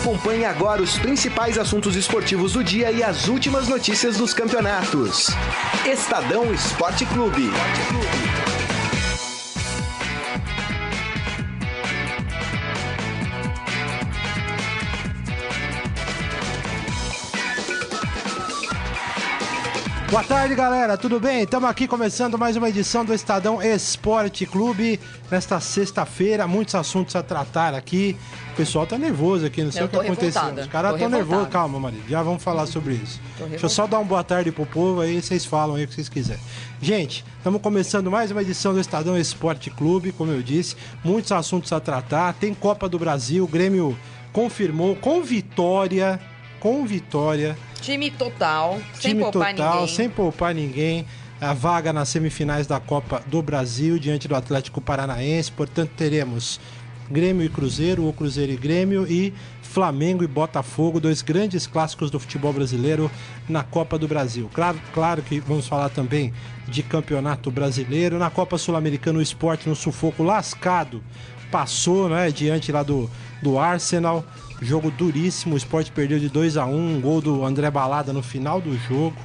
Acompanhe agora os principais assuntos esportivos do dia e as últimas notícias dos campeonatos. Estadão Esporte Clube. Boa tarde, galera. Tudo bem? Estamos aqui começando mais uma edição do Estadão Esporte Clube. Nesta sexta-feira, muitos assuntos a tratar aqui. O pessoal tá nervoso aqui, não sei Eu o que aconteceu. Os caras estão nervosos. Calma, marido. Já vamos falar sobre isso. Deixa eu só dar uma boa tarde pro povo aí, vocês falam aí o que vocês quiserem. Gente, estamos começando mais uma edição do Estadão Esporte Clube, como eu disse. Muitos assuntos a tratar. Tem Copa do Brasil, o Grêmio confirmou com vitória, com vitória Time total, sem time poupar total, ninguém. sem poupar ninguém. A vaga nas semifinais da Copa do Brasil diante do Atlético Paranaense. Portanto, teremos Grêmio e Cruzeiro, ou Cruzeiro e Grêmio, e Flamengo e Botafogo, dois grandes clássicos do futebol brasileiro na Copa do Brasil. Claro, claro que vamos falar também de campeonato brasileiro. Na Copa Sul-Americana, o esporte no sufoco lascado passou, né, diante lá do, do Arsenal. Jogo duríssimo, o esporte perdeu de 2 a 1 um gol do André Balada no final do jogo.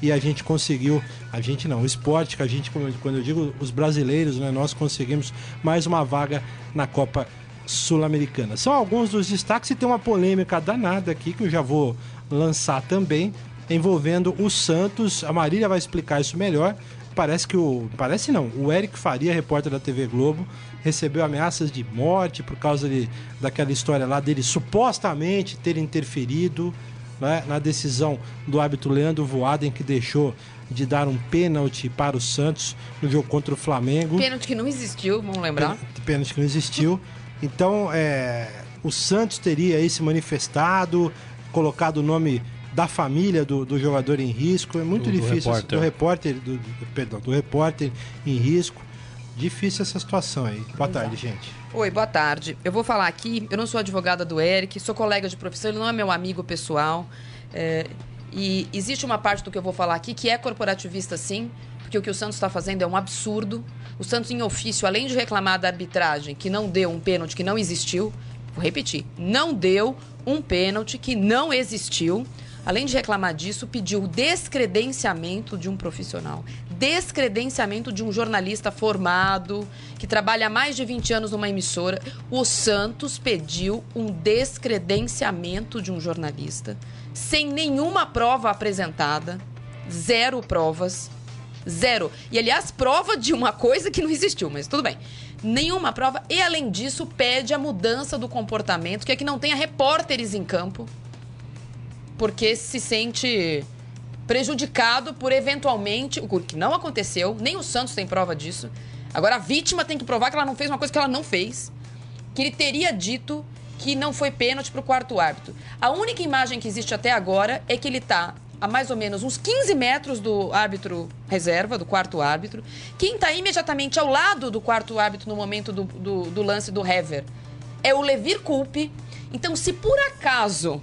E a gente conseguiu, a gente não, o esporte, que a gente, quando eu digo os brasileiros, né, nós conseguimos mais uma vaga na Copa Sul-Americana. São alguns dos destaques e tem uma polêmica danada aqui que eu já vou lançar também, envolvendo o Santos. A Marília vai explicar isso melhor. Parece que o. Parece não. O Eric Faria, repórter da TV Globo, recebeu ameaças de morte por causa de, daquela história lá dele supostamente ter interferido né, na decisão do árbitro Leandro Voaden, que deixou de dar um pênalti para o Santos no jogo contra o Flamengo. Pênalti que não existiu, vamos lembrar. Pênalti- que não existiu. Então, é, o Santos teria aí se manifestado, colocado o nome da família do, do jogador em risco. É muito Do- do difícil. repórter. Do repórter, do, do- perdão, do repórter em risco. Difícil essa situação aí. Boa tarde, gente. Oi, boa tarde. Eu vou falar aqui, eu não sou advogada do Eric, sou colega de profissão, ele não é meu amigo pessoal. é, e existe uma parte do que eu vou falar aqui que é corporativista sim, porque o que o Santos está fazendo é um absurdo. O Santos, em ofício, além de reclamar da arbitragem, que não deu um pênalti que não existiu, vou repetir, não deu um pênalti que não existiu. Além de reclamar disso, pediu descredenciamento de um profissional. Descredenciamento de um jornalista formado, que trabalha há mais de 20 anos numa emissora. O Santos pediu um descredenciamento de um jornalista, sem nenhuma prova apresentada, zero provas, zero. E aliás, prova de uma coisa que não existiu, mas tudo bem. Nenhuma prova. E além disso, pede a mudança do comportamento, que é que não tenha repórteres em campo porque se sente prejudicado por eventualmente, o que não aconteceu, nem o Santos tem prova disso. Agora a vítima tem que provar que ela não fez uma coisa que ela não fez, que ele teria dito que não foi pênalti pro quarto árbitro. A única imagem que existe até agora é que ele tá a mais ou menos uns 15 metros do árbitro reserva, do quarto árbitro. Quem tá imediatamente ao lado do quarto árbitro no momento do, do, do lance do Hever é o Levir Culpe. Então, se por acaso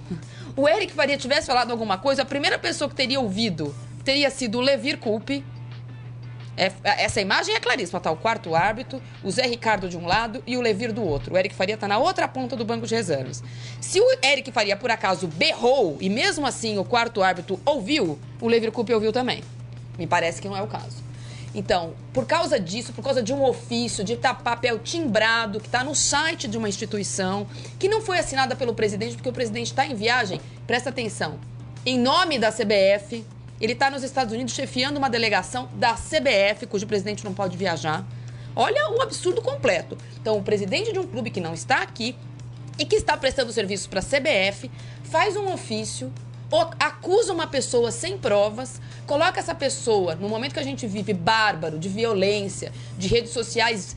o Eric Faria tivesse falado alguma coisa, a primeira pessoa que teria ouvido teria sido o Levir Culpe. É- essa imagem é claríssima, tá? O quarto árbitro, o Zé Ricardo de um lado e o Levir do outro. O Eric Faria tá na outra ponta do banco de reservas. Se o Eric Faria, por acaso, berrou e mesmo assim o quarto árbitro ouviu, o Levir Culpe ouviu também. Me parece que não é o caso. Então, por causa disso, por causa de um ofício, de tá papel timbrado, que está no site de uma instituição, que não foi assinada pelo presidente, porque o presidente está em viagem, presta atenção, em nome da CBF, ele está nos Estados Unidos chefiando uma delegação da CBF, cujo presidente não pode viajar. Olha o absurdo completo. Então, o presidente de um clube que não está aqui e que está prestando serviços para a CBF faz um ofício, acusa uma pessoa sem provas, coloca essa pessoa, no momento que a gente vive bárbaro, de violência, de redes sociais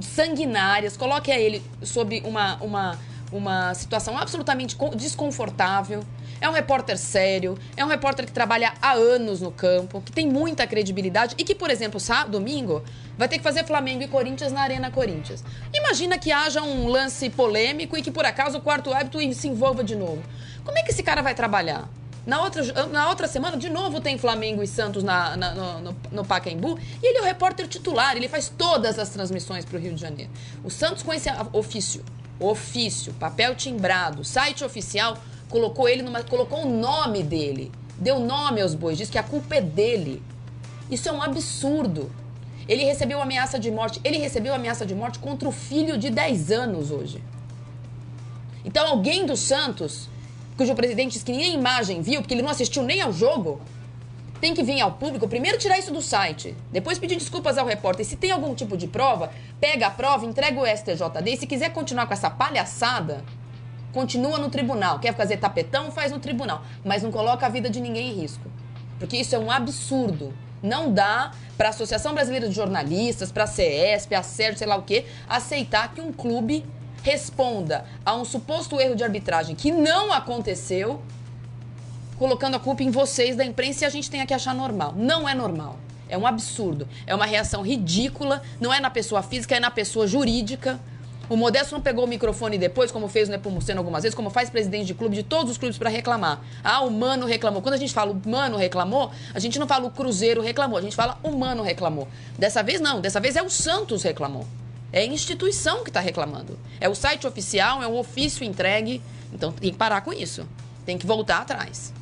sanguinárias, coloque a ele sob uma, uma, uma situação absolutamente con- desconfortável. É um repórter sério, é um repórter que trabalha há anos no campo, que tem muita credibilidade e que, por exemplo, sábado, domingo, vai ter que fazer Flamengo e Corinthians na Arena Corinthians. Imagina que haja um lance polêmico e que, por acaso, o quarto árbitro se envolva de novo. Como é que esse cara vai trabalhar? Na outra, na outra semana, de novo, tem Flamengo e Santos na, na- no, no, no Pacaembu. E ele é o repórter titular, ele faz todas as transmissões para o Rio de Janeiro. O Santos, com esse ofício ofício, papel timbrado, site oficial, colocou ele numa. colocou o nome dele. Deu nome aos bois, diz que a culpa é dele. Isso é um absurdo. Ele recebeu ameaça de morte. Ele recebeu ameaça de morte contra o filho de 10 anos hoje. Então alguém do Santos, cujo presidente disse que nem a imagem viu, porque ele não assistiu nem ao jogo, tem que vir ao público, primeiro tirar isso do site, depois pedir desculpas ao repórter. Se tem algum tipo de prova, pega a prova, entrega o STJD. E se quiser continuar com essa palhaçada, continua no tribunal. Quer fazer tapetão, faz no tribunal. Mas não coloca a vida de ninguém em risco. Porque isso é um absurdo. Não dá para a Associação Brasileira de Jornalistas, para a CESP, a SERJ, sei lá o quê, aceitar que um clube responda a um suposto erro de arbitragem que não aconteceu colocando a culpa em vocês da imprensa e a gente tem que achar normal. Não é normal. É um absurdo. É uma reação ridícula. Não é na pessoa física, é na pessoa jurídica. O Modesto não pegou o microfone depois, como fez o Nepomuceno algumas vezes, como faz presidente de clube, de todos os clubes, para reclamar. Ah, o Mano reclamou. Quando a gente fala o Mano reclamou, a gente não fala o Cruzeiro reclamou, a gente fala o Mano reclamou. Dessa vez não, dessa vez é o Santos reclamou. É a instituição que está reclamando. É o site oficial, é o ofício entregue. Então tem que parar com isso. Tem que voltar atrás.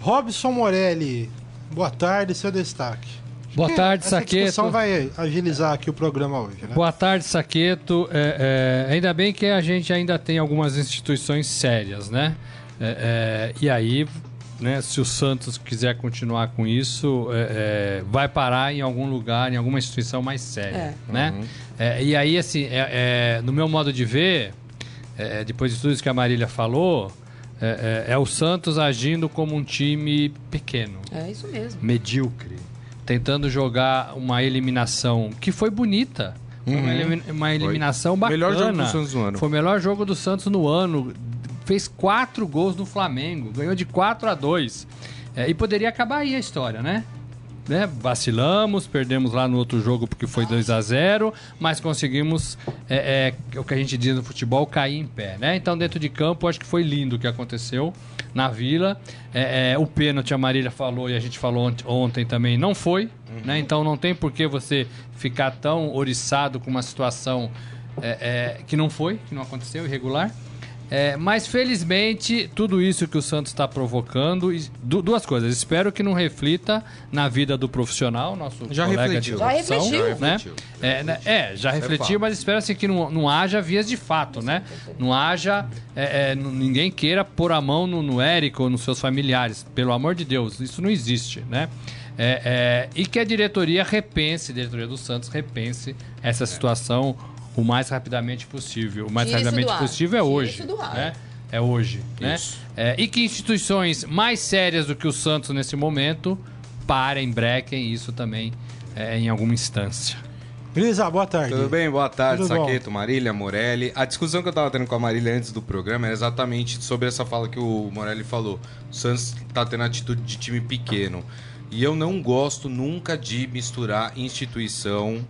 Robson Morelli, boa tarde, seu destaque. Boa tarde, Saqueto. A discussão vai agilizar aqui o programa hoje, né? Boa tarde, Saqueto. É, é, ainda bem que a gente ainda tem algumas instituições sérias, né? É, é e aí, né, se o Santos quiser continuar com isso, é, é, vai parar em algum lugar, em alguma instituição mais séria, né? Uhum. e aí, assim, no meu modo de ver, depois de tudo isso que a Marília falou, é, é, é, o Santos agindo como um time pequeno. É isso mesmo. Medíocre. Tentando jogar uma eliminação que foi bonita. Uhum. Uma, uma, eliminação foi. bacana. Melhor jogo do Santos no ano. Foi o melhor jogo do Santos no ano. Fez quatro gols no Flamengo. Ganhou de 4 a 2. É, e poderia acabar aí a história, né? né, vacilamos, perdemos lá no outro jogo porque foi 2 a 0 mas conseguimos é, é, o que a gente diz no futebol, cair em pé. Né? Então, dentro de campo, acho que foi lindo o que aconteceu na Vila. É, é o pênalti, a Marília falou e a gente falou ontem também, não foi. Uhum. Né? Então, não tem por que você ficar tão oriçado com uma situação é, é, que não foi, que não aconteceu, irregular. É, mas felizmente, tudo isso que o Santos está provocando, duas coisas. Espero que não reflita na vida do profissional, nosso já colega refletiu. de já refletiu. Né? É, né? é, já isso é refletiu, é mas espero assim, que não, não haja vias de fato, né? Não haja. É, é ninguém queira pôr a mão no, no Érico ou nos seus familiares. Pelo amor de Deus, isso não existe, né? É, é, e que a diretoria repense, a diretoria do Santos repense essa situação o mais rapidamente possível. O mais Tire rapidamente possível é hoje. Né? É hoje. Né? É, e que instituições mais sérias do que o Santos nesse momento parem, brequem isso também é, em alguma instância. Grisa, boa tarde. Tudo bem? Boa tarde, Tudo Saqueto, bom. Marília, Morelli. A discussão que eu estava tendo com a Marília antes do programa era exatamente sobre essa fala que o Morelli falou. O Santos está tendo atitude de time pequeno. E eu não gosto nunca de misturar instituição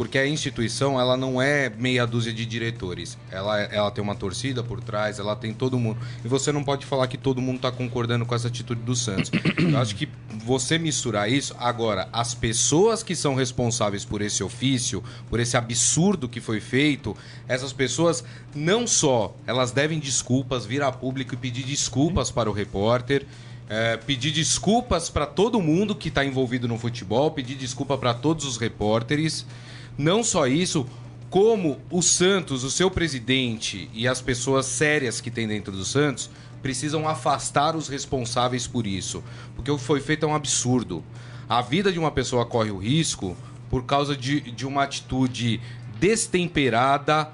porque a instituição ela não é meia dúzia de diretores. Ela, ela tem uma torcida por trás, ela tem todo mundo. E você não pode falar que todo mundo está concordando com essa atitude do Santos. Eu acho que você misturar isso. Agora, as pessoas que são responsáveis por esse ofício, por esse absurdo que foi feito, essas pessoas não só elas devem desculpas, vir a público e pedir desculpas para o repórter. É, pedir desculpas para todo mundo que está envolvido no futebol, pedir desculpa para todos os repórteres. Não só isso, como o Santos, o seu presidente e as pessoas sérias que tem dentro do Santos precisam afastar os responsáveis por isso. Porque o que foi feito é um absurdo. A vida de uma pessoa corre o risco por causa de, de uma atitude destemperada,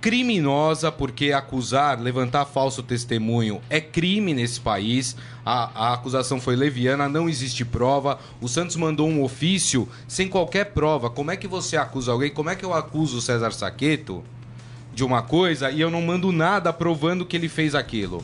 criminosa, porque acusar, levantar falso testemunho é crime nesse país. A, a, acusação foi leviana, não existe prova. O Santos mandou um ofício sem qualquer prova. Como é que você acusa alguém? Como é que eu acuso o César Saqueto de uma coisa e eu não mando nada provando que ele fez aquilo?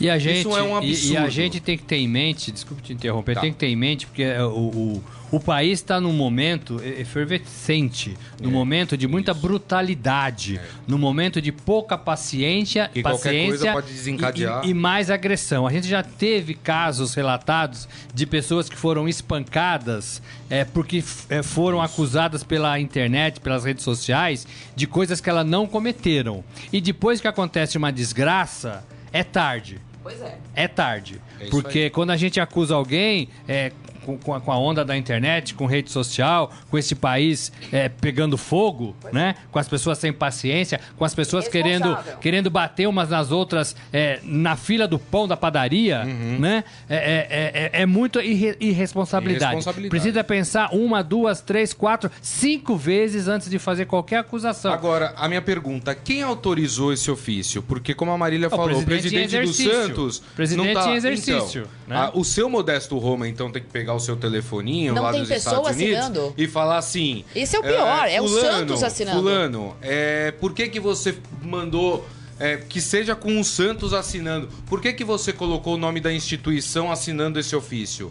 E a gente, Isso é um absurdo. E, e, a gente tem que ter em mente, desculpe te interromper, tá. tem que ter em mente, porque é, o, o, o país está num momento efervescente, num é. momento de muita brutalidade, é. num momento de pouca paciência, e paciência pode desencadear. E, e, mais agressão. A gente já teve casos relatados de pessoas que foram espancadas é, porque é, foram acusadas pela internet, pelas redes sociais, de coisas que elas não cometeram. E depois que acontece uma desgraça, é tarde. Pois é. É tarde. É porque aí. quando a gente acusa alguém, é, com, com, a, com, a, onda da internet, com rede social, com esse país é, pegando fogo, né? Com as pessoas sem paciência, com as pessoas querendo, querendo bater umas nas outras é, na fila do pão da padaria, uhum. né? É, é, é, é muito irre, irresponsabilidade. irresponsabilidade. Precisa pensar uma, duas, três, quatro, cinco vezes antes de fazer qualquer acusação. Agora, a minha pergunta, quem autorizou esse ofício? Porque, como a Marília o falou, presidente o presidente do Santos... Presidente não tá... em exercício. Então, né? a, o seu Modesto Roma, então, tem que pegar o seu telefoninho não lá dos Estados Unidos assinando. e falar assim. Esse é o pior, é, é fulano, o Santos assinando. Fulano, é, por que, que você mandou. É, que seja com o Santos assinando. Por que, que você colocou o nome da instituição assinando esse ofício?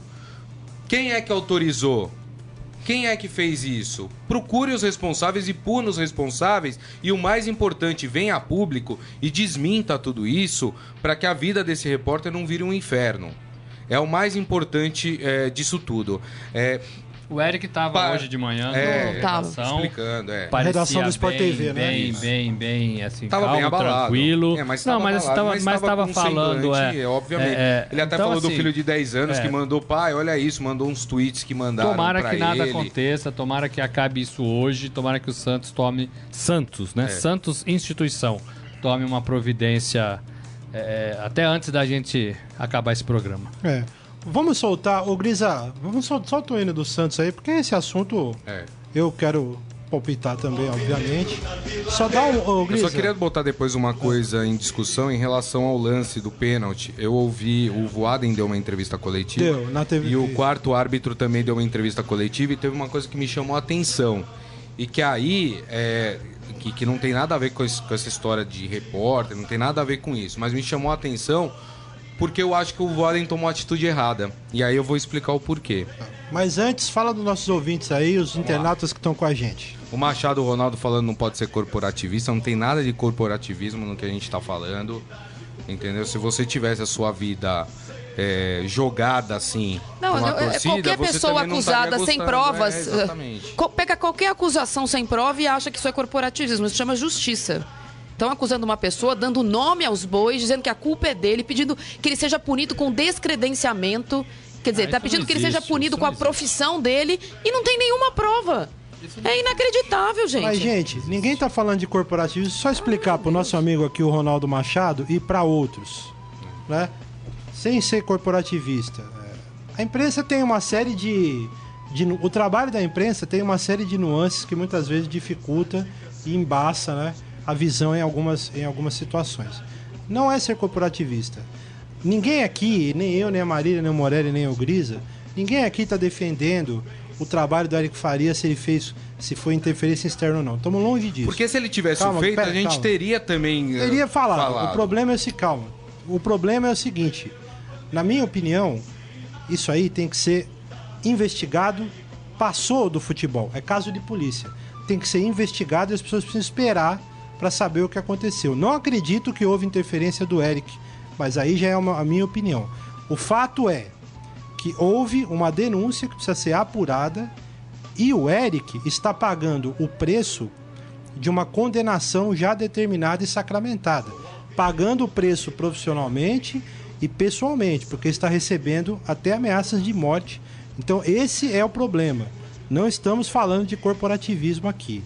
Quem é que autorizou? Quem é que fez isso? Procure os responsáveis e puna os responsáveis. E o mais importante, venha a público e desminta tudo isso para que a vida desse repórter não vire um inferno é o mais importante é, disso tudo. É, o Eric estava hoje de manhã é, redação, explicando, é. redação do Sport bem, TV, né? Bem, bem, bem, assim, tava calmo, bem abalado. tranquilo. É, mas não, mas estava mas estava falando, é, obviamente. É, Ele até então, falou assim, do filho de 10 anos é, que mandou, pai, olha isso, mandou uns tweets que mandaram Tomara que ele. nada aconteça, tomara que acabe isso hoje, tomara que o Santos tome Santos, né? É. Santos instituição tome uma providência é, até antes da gente acabar esse programa. É. Vamos soltar, ô Grisa, vamos sol, soltar o hino do Santos aí, porque esse assunto é. eu quero palpitar também, obviamente. Só dá um. Ô, Grisa. Eu só queria botar depois uma coisa em discussão em relação ao lance do pênalti. Eu ouvi, o Voaden deu uma entrevista coletiva. Deu, na TV. E o quarto árbitro também deu uma entrevista coletiva e teve uma coisa que me chamou a atenção. E que aí, é, que, que não tem nada a ver com, esse, com essa história de repórter, não tem nada a ver com isso. Mas me chamou a atenção porque eu acho que o Voaden tomou a atitude errada. E aí eu vou explicar o porquê. Mas antes, fala dos nossos ouvintes aí, os Vamos internautas lá. que estão com a gente. O Machado Ronaldo falando não pode ser corporativista, não tem nada de corporativismo no que a gente está falando. Entendeu? Se você tivesse a sua vida é, jogada assim. Não, eu, torcida, qualquer pessoa acusada sem provas. É, pega qualquer acusação sem prova e acha que isso é corporativismo. Isso chama justiça. Estão acusando uma pessoa, dando nome aos bois, dizendo que a culpa é dele, pedindo que ele seja punido com descredenciamento. Quer dizer, está ah, pedindo que ele seja punido com a profissão dele e não tem nenhuma prova. É inacreditável, gente. Mas, gente, ninguém está falando de corporativismo. Só explicar para o nosso amigo aqui, o Ronaldo Machado, e para outros. Né? Sem ser corporativista. É, a imprensa tem uma série de, de, O trabalho da imprensa tem uma série de nuances que muitas vezes dificulta e embaça né, a visão em algumas, em algumas situações. Não é ser corporativista. Ninguém aqui, nem eu, nem a Marília, nem o Morelli, nem o Grisa, ninguém aqui está defendendo o trabalho do Eric Faria se ele fez, se foi interferência externa ou não. Estamos longe disso. Porque se ele tivesse calma, feito, pera, a gente calma. teria também. Teria falado. falado. O problema é esse, calma. O problema é o seguinte: na minha opinião, isso aí tem que ser investigado. Passou do futebol, é caso de polícia. Tem que ser investigado e as pessoas precisam esperar para saber o que aconteceu. Não acredito que houve interferência do Eric, mas aí já é uma, a minha opinião. O fato é que houve uma denúncia que precisa ser apurada e o Eric está pagando o preço de uma condenação já determinada e sacramentada, pagando o preço profissionalmente e pessoalmente, porque está recebendo até ameaças de morte. Então, esse é o problema. Não estamos falando de corporativismo aqui.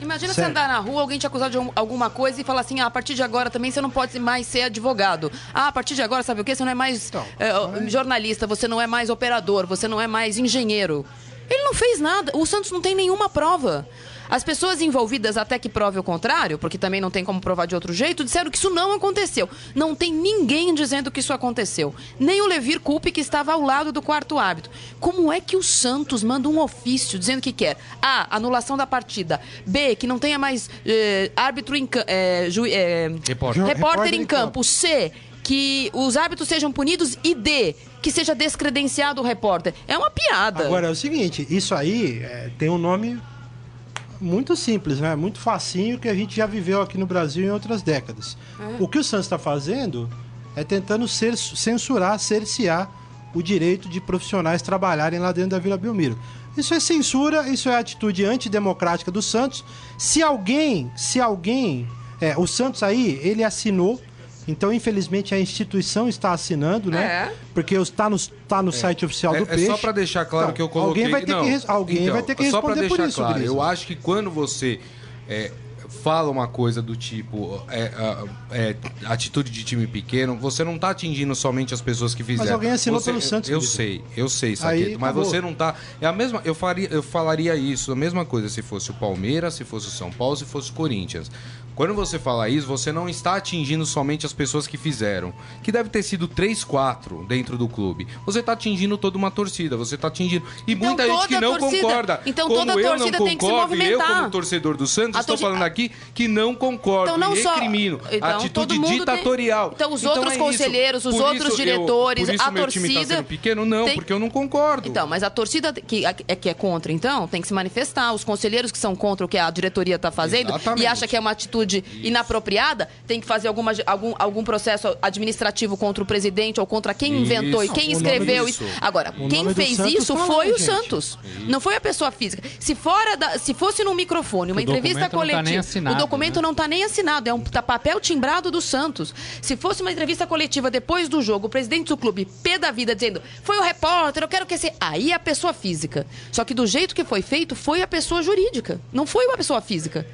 Imagina Sério? você andar na rua, alguém te acusar de alguma coisa e falar assim: ah, a partir de agora também você não pode mais ser advogado. Ah, a partir de agora, sabe o que? Você não é mais então, é, jornalista, você não é mais operador, você não é mais engenheiro. Ele não fez nada. O Santos não tem nenhuma prova. As pessoas envolvidas, até que prove o contrário, porque também não tem como provar de outro jeito, disseram que isso não aconteceu. Não tem ninguém dizendo que isso aconteceu. Nem o Levir Culpe, que estava ao lado do quarto árbitro. Como é que o Santos manda um ofício dizendo que quer A. Anulação da partida. B. Que não tenha mais eh, árbitro em eh, ju, eh, repórter. repórter, em campo. C que os árbitros sejam punidos e D, que seja descredenciado o repórter. É uma piada. Agora é o seguinte, isso aí é, tem um nome muito simples, né? Muito facinho que a gente já viveu aqui no Brasil em outras décadas. É. O que o Santos está fazendo é tentando ser, censurar, cercear o direito de profissionais trabalharem lá dentro da Vila Belmiro. Isso é censura, isso é atitude antidemocrática do Santos. Se alguém, se alguém, é, o Santos aí, ele assinou então, infelizmente, a instituição está assinando, né? É. Porque está no, tá no é. site oficial do é, Peixe. É só para deixar claro então, que eu coloquei... Alguém vai ter, não, que, alguém então, vai ter que responder por isso, claro, Eu acho que quando você é, fala uma coisa do tipo é, é, é, atitude de time pequeno, você não está atingindo somente as pessoas que fizeram. Mas alguém assinou você, pelo Santos. Eu, eu sei, eu sei, Saqueto, mas você não está É a mesma. Eu, faria, eu falaria isso, a mesma coisa se fosse o Palmeiras, se fosse o São Paulo, se fosse o Corinthians. Quando você fala isso, você não está atingindo somente as pessoas que fizeram, que deve ter sido 3, 4 dentro do clube. Você está atingindo toda uma torcida, você está atingindo. E então, muita gente que não torcida, concorda. Então toda a torcida tem concordo, que se movimentar. Eu, como torcedor do Santos, estou falando aqui que não concordo então, não e recrimino só... então, atitude ditatorial. Tem... Então os então, outros é conselheiros, os por outros diretores, eu, por isso a meu torcida. Time tá sendo pequeno, não, tem... porque eu não concordo. Então, mas a torcida que é, que é contra, então, tem que se manifestar. Os conselheiros que são contra o que a diretoria está fazendo Exatamente. e acha que é uma atitude isso. inapropriada apropriada, tem que fazer alguma, algum, algum processo administrativo contra o presidente ou contra quem isso. inventou e quem escreveu isso. Agora, o quem fez isso foi o gente. Santos. Isso. Não foi a pessoa física. Se fora da, se fosse num microfone, uma o entrevista tá coletiva, tá o documento né? não está nem assinado, é um tá papel timbrado do Santos. Se fosse uma entrevista coletiva depois do jogo, o presidente do clube, pé da vida, dizendo: "Foi o repórter, eu quero que esse aí a pessoa física". Só que do jeito que foi feito, foi a pessoa jurídica, não foi uma pessoa física.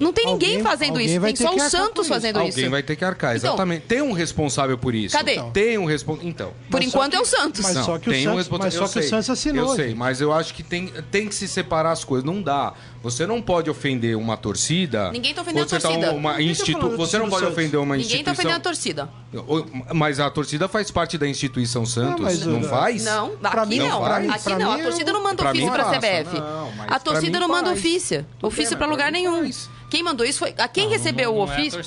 Não tem ninguém alguém, fazendo isso, tem só o Santos fazendo alguém isso. Alguém vai ter que arcar, então, exatamente. Então, tem um responsável por isso. Cadê? Então. Tem um responsável. Então. Por enquanto que, é o Santos. Mas não, só que, o Santos, um mas só que o Santos assinou. Eu sei, mas eu acho que tem, tem que se separar as coisas. Não dá. Você não pode ofender uma torcida. Ninguém está ofendendo a tá torcida. Tá uma institu... Você não pode ofender uma Ninguém tá instituição. Ninguém está ofendendo a torcida. Mas a torcida faz parte da instituição Santos. Não, não faz? Não, aqui não. Aqui não. A torcida não manda ofício para a CBF. A torcida não manda ofício. Ofício para lugar nenhum. Quem mandou isso foi. A quem não, recebeu não, o ofício?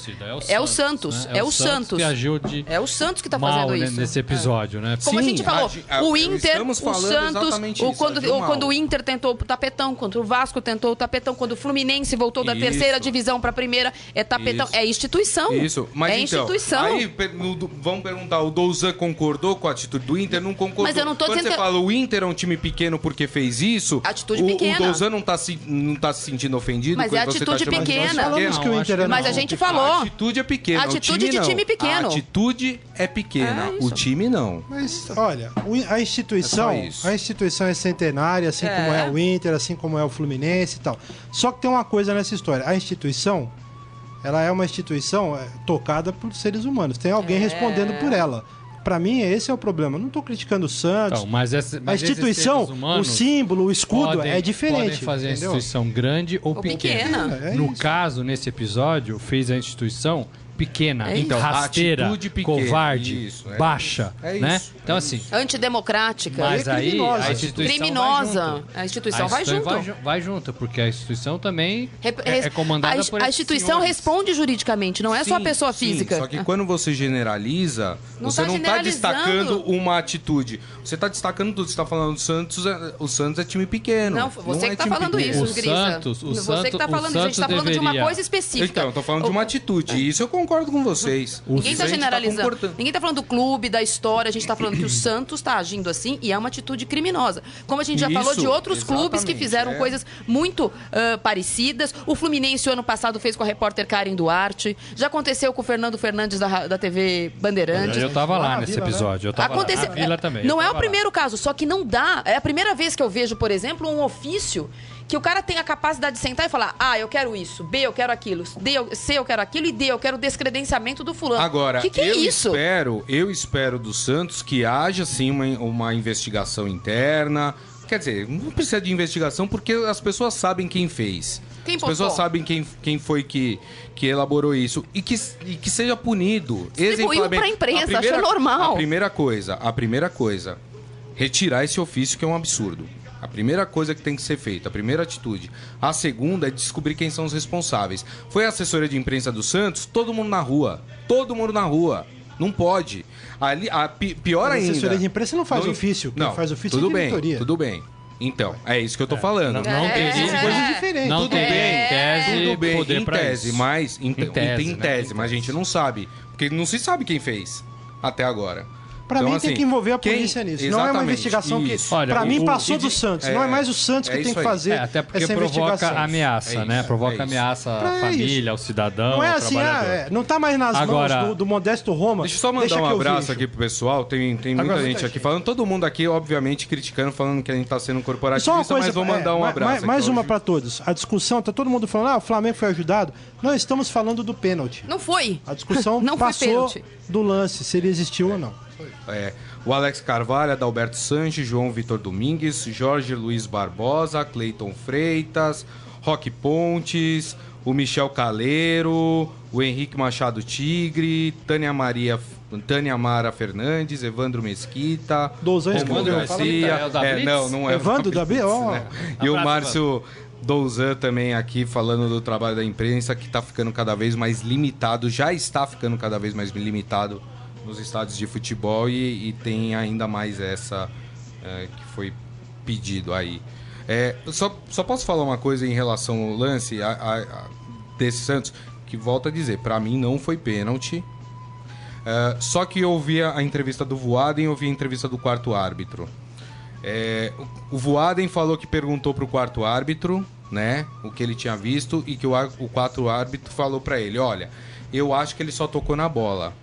É, é, o Santos. É o Santos. Né? É, o Santos. de. É o Santos que está fazendo isso. Nesse episódio, né? Como Sim, a gente falou, a, o Inter, o Santos. O, quando, o, quando o Inter tentou o tapetão, quando o Vasco tentou o tapetão, quando o Fluminense voltou da isso. terceira divisão para a primeira, é tapetão. Isso. É instituição. Isso. Mas é então, instituição. Aí vamos perguntar: o Douzan concordou com a atitude do Inter? Não concordou. Mas eu não tô Quando tentando... você fala o Inter é um time pequeno porque fez isso. Atitude o, pequena. O Douzan não está se, não tá se sentindo ofendido. Mas é atitude tá pequena. Não, o Inter é Mas a gente falou. A atitude é pequena. Atitude de time pequeno. A atitude é pequena. É o time não. Mas, olha, a instituição, é a instituição é centenária, assim é. como é o Inter, assim como é o Fluminense e tal. Só que tem uma coisa nessa história. A instituição, ela é uma instituição é, tocada por seres humanos. Tem alguém é. respondendo por ela. Para mim, esse é o problema. Não estou criticando o Santos. Então, mas essa, mas a instituição, o símbolo, o escudo podem, é diferente. Podem fazer entendeu? a instituição grande ou, ou pequena. pequena. É, é no isso. caso, nesse episódio, fez a instituição pequena, é então, rasteira, covarde, isso, é baixa, é né? Isso, então assim, antidemocrática, mas aí a instituição criminosa, a instituição, vai, junto. Vai, vai, junto, porque a instituição também Rep é, é comandada a, por a instituição senhores. responde juridicamente, não é sim, só a pessoa sim, física. Só que quando você generaliza, não você tá não está destacando uma atitude. Você está destacando tudo. Você está falando do Santos, é, o Santos é time pequeno. Não, você não que está falando pequeno. isso, o Santos, o Você que está falando isso, a gente está falando de uma coisa específica. Então, eu estou falando de uma atitude. Isso eu concordo concordo com vocês. Ninguém está generalizando. Tá Ninguém está falando do clube, da história. A gente está falando que o Santos está agindo assim e é uma atitude criminosa. Como a gente já Isso, falou de outros clubes que fizeram é. coisas muito uh, parecidas. O Fluminense, ano passado, fez com a repórter Karen Duarte. Já aconteceu com o Fernando Fernandes da, da TV Bandeirantes. Eu estava lá nesse Vila, né? episódio. Eu tava Acontece... lá. Vila também. Não é o primeiro lá. caso, só que não dá. É a primeira vez que eu vejo, por exemplo, um ofício que o cara tem a capacidade de sentar e falar: A, eu quero isso, B, eu quero aquilo, D, eu, C, eu quero aquilo e D, eu quero o descredenciamento do fulano. Agora, que que é eu é isso? espero, eu espero do Santos que haja sim uma, uma investigação interna. Quer dizer, não precisa de investigação porque as pessoas sabem quem fez. Quem As pessoas sabem quem, quem foi que, que elaborou isso e que, e que seja punido. Distribuiu para a imprensa, acho normal. A primeira coisa, a primeira coisa, retirar esse ofício que é um absurdo. A primeira coisa que tem que ser feita, a primeira atitude. A segunda é descobrir quem são os responsáveis. Foi a assessoria de imprensa do Santos, todo mundo na rua. Todo mundo na rua. Não pode. Ali, a, pior Mas ainda. A assessoria de imprensa não faz não, ofício. Quem não, faz ofício tudo é bem, diretoria. Tudo bem. Então, é isso que eu tô é. falando. Não, não é. tem é. coisas diferentes. Não tudo tem bem, tese, tudo bem, poder em tese, isso. mas em, em tese, em tese, né? mas a gente não sabe, porque não se sabe quem fez até agora. Pra então, mim assim, tem que envolver a polícia quem... nisso. Não é uma investigação isso. que. Olha, pra o, mim passou o, do Santos. É, não é mais o Santos que é tem que fazer. É, até porque provoca ameaça, é né? Provoca é ameaça à família, ao cidadão. Não é assim, ah, não tá mais nas Agora, mãos do, do, Modesto Roma. Deixa eu só mandar deixa um abraço aqui pro pessoal. Tem, tem muita gente aqui falando, todo mundo aqui, obviamente, criticando, falando que a gente tá sendo corporativista, coisa, mas vou mandar um abraço. Mais, uma pra todos. A discussão, tá todo mundo falando, ah, o Flamengo foi ajudado. Nós estamos falando do pênalti. Não foi. A discussão passou do lance, se ele existiu ou não. É. O Alex Carvalho, Adalberto Sanches, João Vitor Domingues, Jorge Luiz Barbosa, Cleiton Freitas, Roque Pontes, o Michel Caleiro, o Henrique Machado Tigre, Tânia Maria Tânia Mara Fernandes, Evandro Mesquita, Douzan Romulo Garcia. É, não, não é Evandro da Blitz, oh. né? E o Márcio Douzan também aqui falando do trabalho da imprensa que está ficando cada vez mais limitado, já está ficando cada vez mais limitado nos estádios de futebol e, e tem ainda mais essa é, que foi pedido aí. É, só, só posso falar uma coisa em relação ao lance a, a, a desse Santos, que volta a dizer, para mim não foi pênalti. É, só que eu ouvi a entrevista do Voaden e ouvi a entrevista do quarto árbitro. É, o Voaden falou que perguntou pro quarto árbitro, né, o que ele tinha visto e que o, o quarto árbitro falou para ele, olha, eu acho que ele só tocou na bola.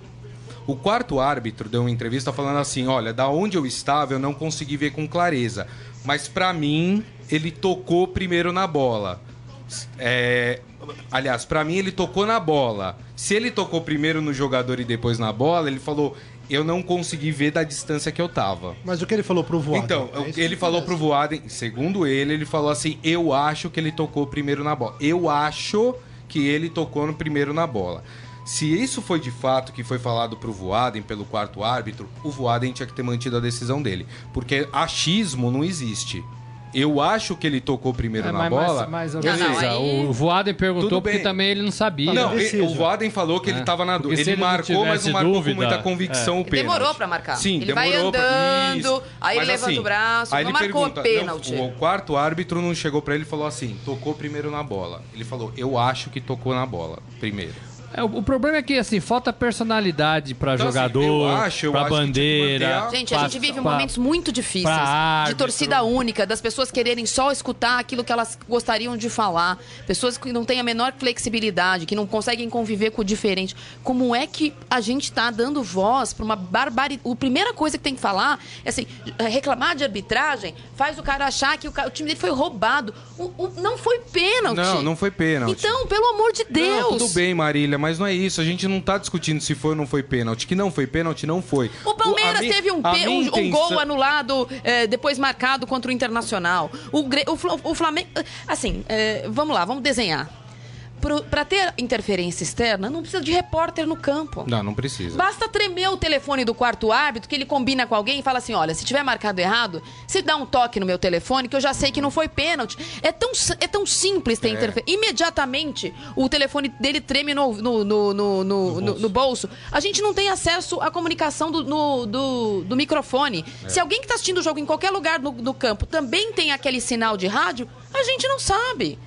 O quarto árbitro deu uma entrevista falando assim: olha, da onde eu estava eu não consegui ver com clareza, mas para mim ele tocou primeiro na bola. É, aliás, para mim ele tocou na bola. Se ele tocou primeiro no jogador e depois na bola, ele falou: eu não consegui ver da distância que eu tava. Mas o que ele falou pro Voaden? Então, é ele falou pro Voaden, segundo ele, ele falou assim: eu acho que ele tocou primeiro na bola. Eu acho que ele tocou no primeiro na bola. Se isso foi de fato que foi falado pro Voaden, pelo quarto árbitro, o Voaden tinha que ter mantido a decisão dele. Porque achismo não existe. Eu acho que ele tocou primeiro é, na mas, bola. Mas, mas beleza, não, aí... o Voaden perguntou porque também ele não sabia. Não, ele, o Voaden falou que é. ele estava na dúvida. Ele, ele marcou, mas não marcou dúvida, com muita convicção é. o pênalti. Demorou para marcar. Sim, ele demorou vai andando, pra... aí ele levanta assim, o braço, aí não marcou pergunta, pênalti. Não, o quarto árbitro não chegou para ele e falou assim: tocou primeiro na bola. Ele falou: eu acho que tocou na bola primeiro. É, o, problema é que, assim, falta personalidade para então, assim, jogador, assim, acho, pra bandeira. A... Gente, a gente vive pra, momentos muito difíceis. De torcida única, das pessoas quererem só escutar aquilo que elas gostariam de falar. Pessoas que não têm a menor flexibilidade, que não conseguem conviver com o diferente. Como é que a gente tá dando voz para uma barbaridade? A primeira coisa que tem que falar é assim, reclamar de arbitragem faz o cara achar que o, o time dele foi roubado. O, o, não foi pênalti. Não, não foi pênalti. Então, pelo amor de Deus. Não, tudo bem, Marília, mas não é isso. A gente não tá discutindo se foi ou não foi pênalti. Que não foi pênalti, não foi. O Palmeiras o, teve um, um, intenção... um, gol anulado, é, depois marcado contra o Internacional. O, o, o Flamengo. Assim, é, vamos lá, vamos desenhar para ter interferência externa, não precisa de repórter no campo. Não, não precisa. Basta tremer o telefone do quarto árbitro, que ele combina com alguém e fala assim: olha, se tiver marcado errado, se dá um toque no meu telefone, que eu já sei que não foi pênalti. É tão, é tão simples ter é. interferência. Imediatamente o telefone dele treme no, no, no, no, no, no, no bolso. A gente não tem acesso à comunicação do, no, do, do microfone. É. Se alguém que está assistindo o jogo em qualquer lugar no, no campo também tem aquele sinal de rádio, a gente não sabe.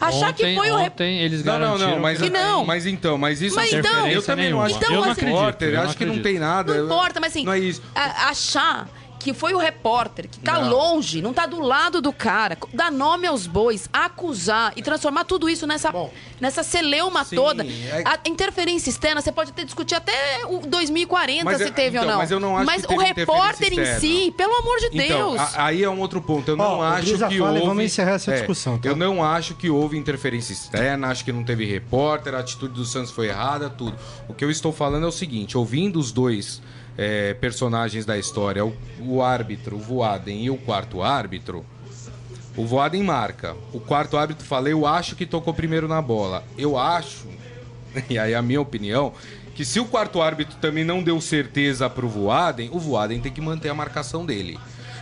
Achar ontem, que foi o ontem eles garantiram não, não, não, mas, que não. Mas então, mas isso mas então, eu também não acho. Então, eu não assim, acredito. Eu acho que não tem nada. Não importa, mas assim, não é isso. achar que foi o repórter que tá não. longe, não tá do lado do cara, dar nome aos bois, acusar e transformar tudo isso nessa, Bom, nessa celeuma sim, toda. É... A interferência externa, você pode até discutir até o 2040 mas, se teve então, ou não. Mas eu não acho mas que o repórter em si, pelo amor de então, Deus. A, aí é um outro ponto. Eu não oh, acho que fala, houve. Vamos encerrar essa é, discussão. Tá? Eu não acho que houve interferência externa, acho que não teve repórter, a atitude do Santos foi errada, tudo. O que eu estou falando é o seguinte: ouvindo os dois é, personagens da história, o, o árbitro, o Voaden e o quarto árbitro, o Voaden marca. O quarto árbitro fala, eu acho que tocou primeiro na bola. Eu acho, e aí a minha opinião, que se o quarto árbitro também não deu certeza pro Voaden, o Voaden tem que manter a marcação dele.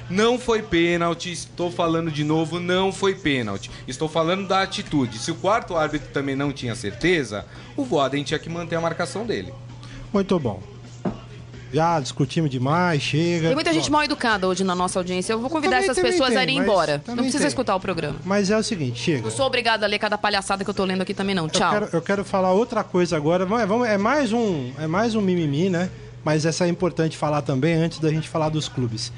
Não foi pênalti, estou falando de novo, não foi pênalti. Estou falando da atitude. Se o quarto árbitro também não tinha certeza, o Voaden tinha que manter a marcação dele. Muito bom. Já discutimos demais, chega. Tem muita gente mal educada hoje na nossa audiência. Eu vou convidar também, essas pessoas tem, a irem embora. Não precisa tem. escutar o programa. Mas é o seguinte, chega. Não sou obrigada a ler cada palhaçada que eu tô lendo aqui também, não. Tchau. Eu quero, eu quero falar outra coisa agora. É mais um, é mais um mimimi, né? Mas essa é importante falar também antes da gente falar dos clubes.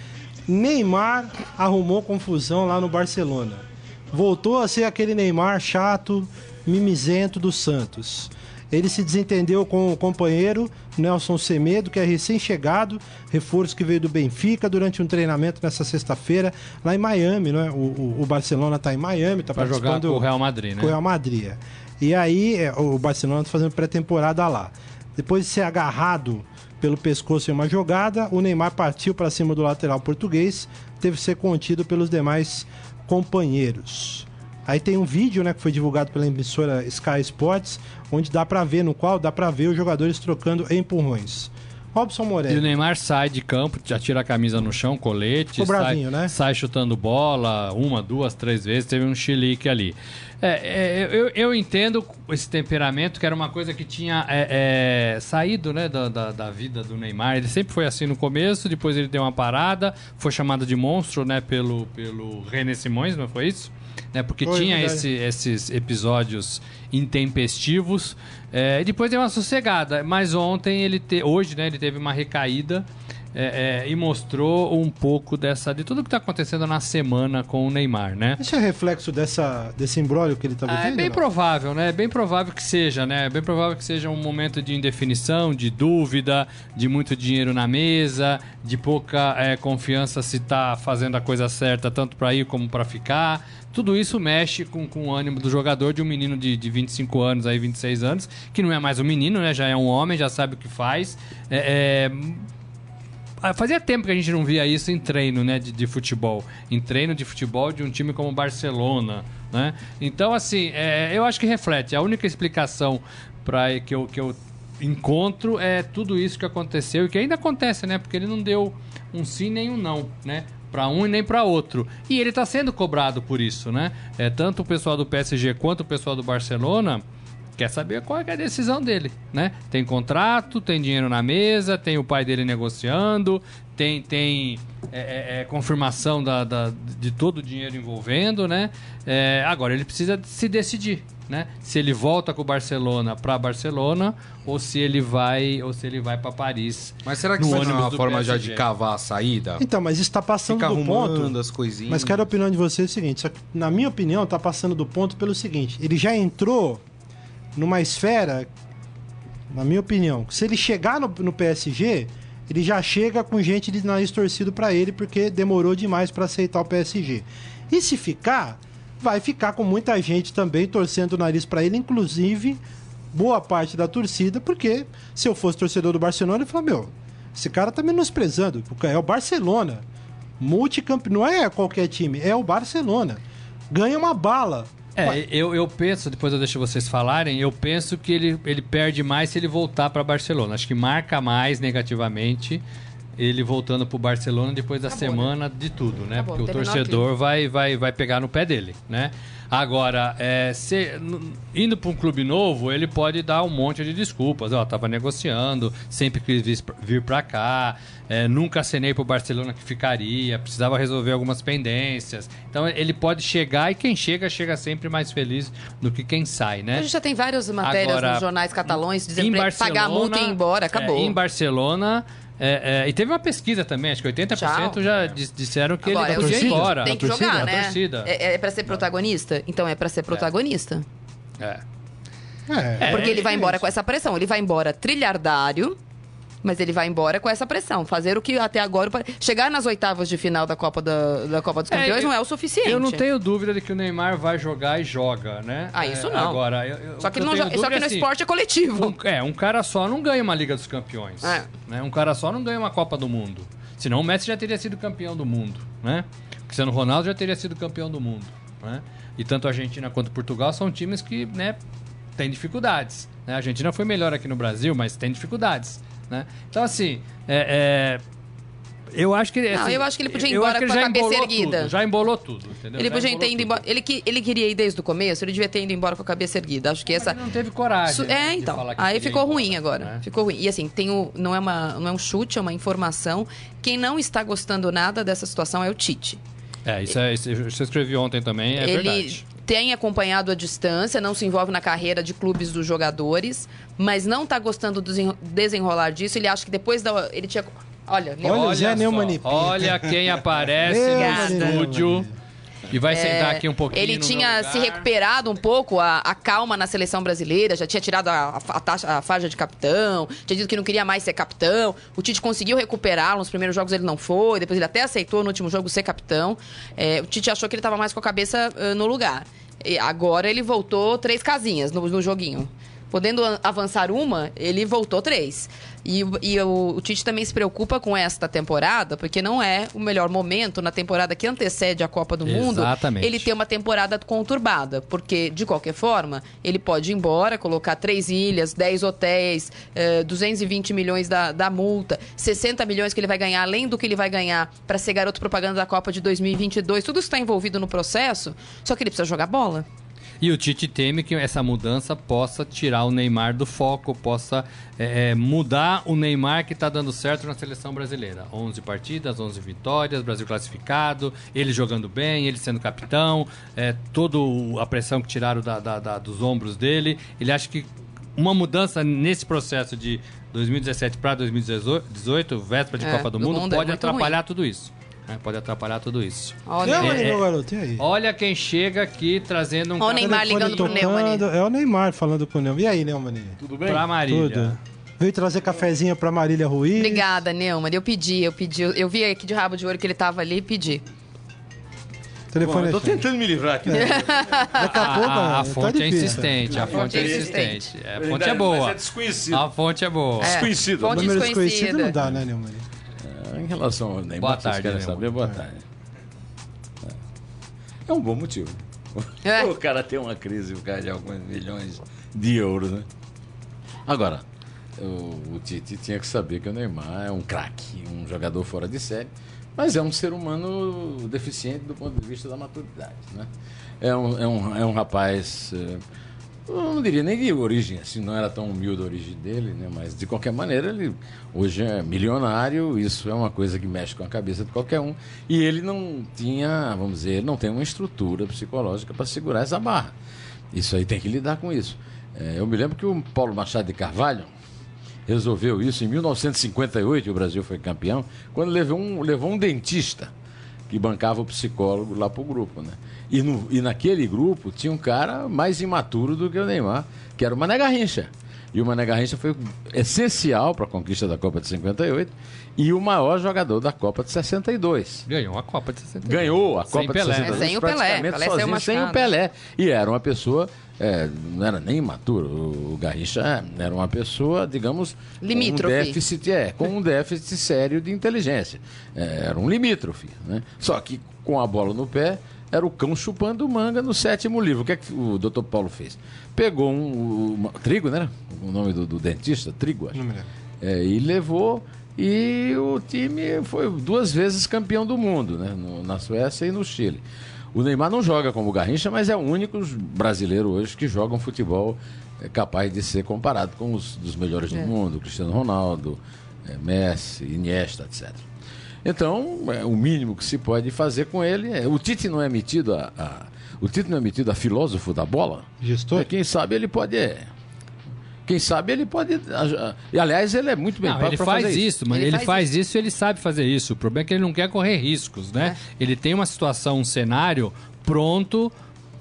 Neymar arrumou confusão lá no Barcelona. Voltou a ser aquele Neymar chato, mimizento do Santos. Ele se desentendeu com o companheiro Nelson Semedo, que é recém-chegado, reforço que veio do Benfica durante um treinamento nessa sexta-feira lá em Miami, né? O, o, o Barcelona está em Miami, está participando jogar com o Real Madrid, né? Com o Real Madrid. É. E aí é, o Barcelona está fazendo pré-temporada lá. Depois de ser agarrado pelo pescoço em uma jogada, o Neymar partiu para cima do lateral português, teve que ser contido pelos demais companheiros. Aí tem um vídeo, né, que foi divulgado pela emissora Sky Sports, onde dá para ver, no qual dá para ver os jogadores trocando empurrões. Robson Moreira. E o Neymar sai de campo, já tira a camisa no chão, colete, bravinho, sai, né? sai chutando bola uma, duas, três vezes, teve um chilique ali. É, é, eu, eu entendo esse temperamento, que era uma coisa que tinha é, é, saído né, da, da, da, vida do Neymar. Ele sempre foi assim no começo, depois ele deu uma parada, foi chamado de monstro né, pelo, pelo René Simões, não foi isso? Né? Porque Foi, tinha esse, esses episódios intempestivos. É, e depois deu uma sossegada. Mas ontem ele te, hoje, né, ele teve uma recaída. É, é, e mostrou um pouco dessa de tudo que está acontecendo na semana com o Neymar, né? Isso é reflexo dessa, desse embrólio que ele está vivendo? Ah, é bem provável, né? É bem provável que seja, né? É bem provável que seja um momento de indefinição, de dúvida, de muito dinheiro na mesa, de pouca é, confiança se está fazendo a coisa certa tanto para ir como para ficar. Tudo isso mexe com, com o ânimo do jogador, de um menino de, de 25 anos, aí 26 anos, que não é mais um menino, né? Já é um homem, já sabe o que faz. É, é... Ah, fazia tempo que a gente não via isso em treino né, de, de, futebol. Em treino de futebol de um time como o Barcelona. Né? Então, assim, é, eu acho que reflete. A única explicação para que eu, que eu encontro é tudo isso que aconteceu e que ainda acontece, né? Porque ele não deu um sim nem um não, né? para um e nem para outro. E ele está sendo cobrado por isso, né? É, tanto o pessoal do PSG quanto o pessoal do Barcelona quer saber qual é a decisão dele, né? Tem contrato, tem dinheiro na mesa, tem o pai dele negociando, tem, tem é, é, é confirmação da, da, de todo o dinheiro envolvendo, né? É, agora ele precisa se decidir, né? Se ele volta com o Barcelona para Barcelona ou se ele vai ou se ele vai para Paris. Mas será que isso não é uma forma PSG? já de cavar a saída? Então, mas está passando Fica do ponto. as coisinhas. Mas quero a opinião de vocês é o seguinte, que, na minha opinião, está passando do ponto pelo seguinte, ele já entrou numa esfera, na minha opinião, se ele chegar no, no PSG, ele já chega com gente de nariz torcido para ele porque demorou demais para aceitar o PSG. E se ficar, vai ficar com muita gente também torcendo o nariz para ele, inclusive boa parte da torcida, porque se eu fosse torcedor do Barcelona, eu falo, meu, esse cara tá menosprezando, é o Barcelona. Multicampeão, não é qualquer time, é o Barcelona. Ganha uma bala. É, eu, eu penso, depois eu deixo vocês falarem, eu penso que ele, ele perde mais se ele voltar para Barcelona. Acho que marca mais negativamente ele voltando pro Barcelona depois da Acabou, semana né? de tudo, né? Acabou, Porque o torcedor vai, vai, vai pegar no pé dele, né? Agora, é, se, indo para um clube novo, ele pode dar um monte de desculpas. Ó, tava negociando, sempre quis vir, para cá, é, nunca acenei pro Barcelona que ficaria, precisava resolver algumas pendências. Então ele pode chegar e quem chega, chega sempre mais feliz do que quem sai, né? A gente já tem várias matérias Agora, nos jornais catalães dizendo que pagar a multa e ir embora, acabou. É, em Barcelona é, é, e teve uma pesquisa também, acho que 80% Tchau. já disseram que Agora, ele podia ir embora. Tem que torcida, jogar, né? É, é pra ser protagonista? Então é pra ser protagonista. É. é. Porque ele vai embora com essa pressão. Ele vai embora trilhardário mas ele vai embora com essa pressão. Fazer o que até agora. Chegar nas oitavas de final da Copa, da, da Copa dos é, Campeões é, não é o suficiente. Eu não tenho dúvida de que o Neymar vai jogar e joga, né? Ah, isso não. Agora, eu, eu, só que, não, só que no assim, esporte é coletivo. Um, é, um cara só não ganha uma Liga dos Campeões. É. Né? Um cara só não ganha uma Copa do Mundo. Senão o Messi já teria sido campeão do mundo, né? O Cristiano Ronaldo já teria sido campeão do mundo, né? E tanto a Argentina quanto Portugal são times que, né, têm dificuldades. Né? A Argentina foi melhor aqui no Brasil, mas tem dificuldades. Né? Então, assim, é, é, Eu acho que. Assim, não, eu acho que ele podia ir embora com a cabeça erguida. Tudo, já embolou tudo, entendeu? Ele já podia ter ido embora. Ele, ele queria ir desde o começo, ele devia ter ido embora com a cabeça erguida. Acho que essa. Ele não teve coragem. É, então. Aí ficou ruim agora. Né? Ficou ruim. E assim, tem o... não, é uma... não é um chute, é uma informação. Quem não está gostando nada dessa situação é o Tite. É, isso é. Você escreveu ontem também, é ele verdade. Tem acompanhado a distância, não se envolve na carreira de clubes dos jogadores, mas não está gostando do desenrolar disso. Ele acha que depois da. Ele tinha Olha, olha, olha, Zé olha quem aparece no estúdio. E vai sentar é, aqui um pouquinho. Ele tinha se recuperado um pouco a, a, calma na seleção brasileira, já tinha tirado a, a, taxa, a faixa de capitão, tinha dito que não queria mais ser capitão. O Tite conseguiu recuperá-lo. Nos primeiros jogos ele não foi, depois ele até aceitou no último jogo ser capitão. É, o Tite achou que ele estava mais com a cabeça uh, no lugar. E agora ele voltou três casinhas no, no joguinho podendo avançar uma, ele voltou três. E, e o, o, Tite também se preocupa com esta temporada, porque não é o melhor momento na temporada que antecede a Copa do Mundo. Exatamente. Ele ter uma temporada conturbada, porque, de qualquer forma, ele pode ir embora, colocar três ilhas, dez hotéis, eh, 220 milhões da, da multa, 60 milhões que ele vai ganhar, além do que ele vai ganhar para ser garoto propaganda da Copa de 2022. Tudo isso está envolvido no processo, só que ele precisa jogar bola. E o Tite teme que essa mudança possa tirar o Neymar do foco, possa é, é mudar o Neymar que está dando certo na seleção brasileira. 11 partidas, 11 vitórias, Brasil classificado, ele jogando bem, ele sendo capitão, é, toda a pressão que tiraram da, da, da, dos ombros dele. Ele acha que uma mudança nesse processo de 2017 para 2018, véspera de é, Copa do, do Mundo, mundo é pode atrapalhar ruim. tudo isso. É, pode atrapalhar tudo isso. Olha, é, é, garoto, aí? olha quem chega aqui trazendo um Olha o Neymar ligando pro Neumann. É o Neymar falando com o Neumann. E aí, Neumann? Tudo bem? Pra Marília. Tudo. Veio trazer cafezinho pra Marília Ruiz. Obrigada, Neumann. Eu pedi, eu pedi. Eu vi aqui de rabo de ouro que ele tava ali e pedi. Telefone Bom, eu tô tentando me livrar aqui. Né? Daqui a pouco. A, a, a tá fonte é insistente. A fonte é insistente. É, a fonte é boa. é desconhecido. A fonte é boa. É, desconhecido. Fonte Número desconhecido não dá, né, Neumann? Em relação ao Neymar, boa tarde, querem saber? Boa tarde. É um bom motivo. É. O cara tem uma crise por causa de alguns milhões de euros, né? Agora, o, o Tite tinha que saber que o Neymar é um craque, um jogador fora de série, mas é um ser humano deficiente do ponto de vista da maturidade, né? É um, é um, é um rapaz... É, eu não diria nem de origem, assim, não era tão humilde a origem dele, né? Mas de qualquer maneira, ele hoje é milionário, isso é uma coisa que mexe com a cabeça de qualquer um. E ele não tinha, vamos dizer, não tem uma estrutura psicológica para segurar essa barra. Isso aí tem que lidar com isso. É, eu me lembro que o Paulo Machado de Carvalho resolveu isso em 1958, o Brasil foi campeão, quando levou um, levou um dentista que bancava o psicólogo lá para o grupo, né? E, no, e naquele grupo tinha um cara mais imaturo do que o Neymar, que era o Mané Garrincha. E o Mané Garrincha foi essencial para a conquista da Copa de 58 e o maior jogador da Copa de 62. Ganhou a Copa de 62. Ganhou a Copa sem de Pelé. 62 é, sem o Pelé. Pelé sozinho, sem o Pelé. E era uma pessoa, é, não era nem imaturo, o Garrincha era uma pessoa, digamos, limítrofe. com um déficit, é, com um déficit sério de inteligência. É, era um limítrofe, né? Só que com a bola no pé, era o cão chupando manga no sétimo livro. O que é que o doutor Paulo fez? Pegou um, um trigo, né? O nome do, do dentista, trigo, acho. É, e levou e o time foi duas vezes campeão do mundo, né? No, na Suécia e no Chile. O Neymar não joga como Garrincha, mas é o único brasileiro hoje que joga um futebol é, capaz de ser comparado com os dos melhores é. do mundo, Cristiano Ronaldo, é, Messi, Iniesta, etc. Então, é, o mínimo que se pode fazer com ele é. O Tite não é metido a, a o Tite não é metido a filósofo da bola? Gestor? É, quem sabe ele pode. É, quem sabe ele pode. E aliás, ele é muito bem pago ele faz fazer isso, mas ele, ele faz, faz isso. isso e ele sabe fazer isso. O problema é que ele não quer correr riscos, né? É. Ele tem uma situação, um cenário pronto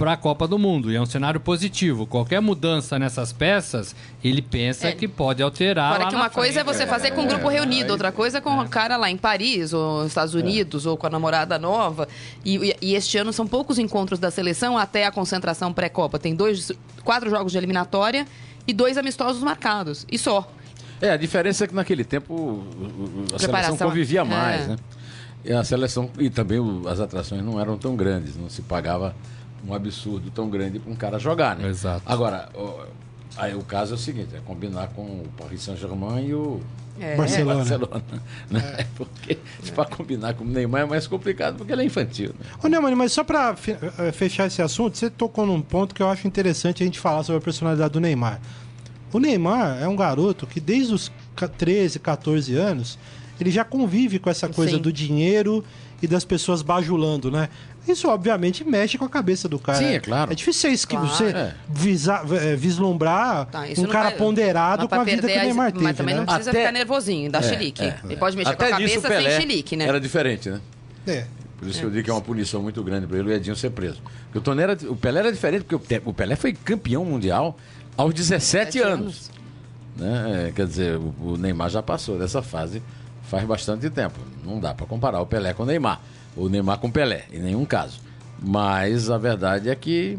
para a Copa do Mundo. E é um cenário positivo. Qualquer mudança nessas peças, ele pensa é. que pode alterar. Agora que uma coisa é você fazer com um grupo é, reunido, outra coisa é com o é. cara lá em Paris, ou nos Estados Unidos, ou com a namorada nova. E, e, este ano são poucos encontros da seleção até a concentração pré-Copa. Tem dois, quatro jogos de eliminatória e dois amistosos marcados. E só. É, a diferença é que naquele tempo a Preparação. seleção convivia mais, é. né? E a seleção e também as atrações não eram tão grandes, não se pagava um absurdo tão grande para um cara jogar, né? Exato. Agora, Aí o caso é o seguinte, é combinar com o Paris Saint-Germain e o é. Barcelona. Barcelona né? é. Porque para combinar com o Neymar é mais complicado porque ele é infantil. Né? Ô Neumann, mas só para eh, fechar esse assunto, você tocou num ponto que eu acho interessante a gente falar sobre a personalidade do Neymar. O Neymar é um garoto que desde os 13, 14 anos, ele já convive com essa coisa Sim. do dinheiro e das pessoas bajulando, né? Isso, obviamente, mexe com a cabeça do cara. Sim, é claro. É difícil você, claro. você é. visa, é, vislumbrar tá, um cara vai, ponderado com a vida que o Neymar teve. Mas também né? não precisa Até... ficar nervosinho, dar é, chilique. É. Ele pode mexer Até com a cabeça sem chilique, né? Era diferente, né? É. Por isso que eu digo que é uma punição muito grande para ele o Edinho ser preso. Porque o, Tonera, o Pelé era diferente, porque o Pelé foi campeão mundial aos 17 anos. anos. Né? Quer dizer, o Neymar já passou dessa fase faz bastante tempo. Não dá para comparar o Pelé com o Neymar. O Neymar com Pelé, em nenhum caso. Mas a verdade é que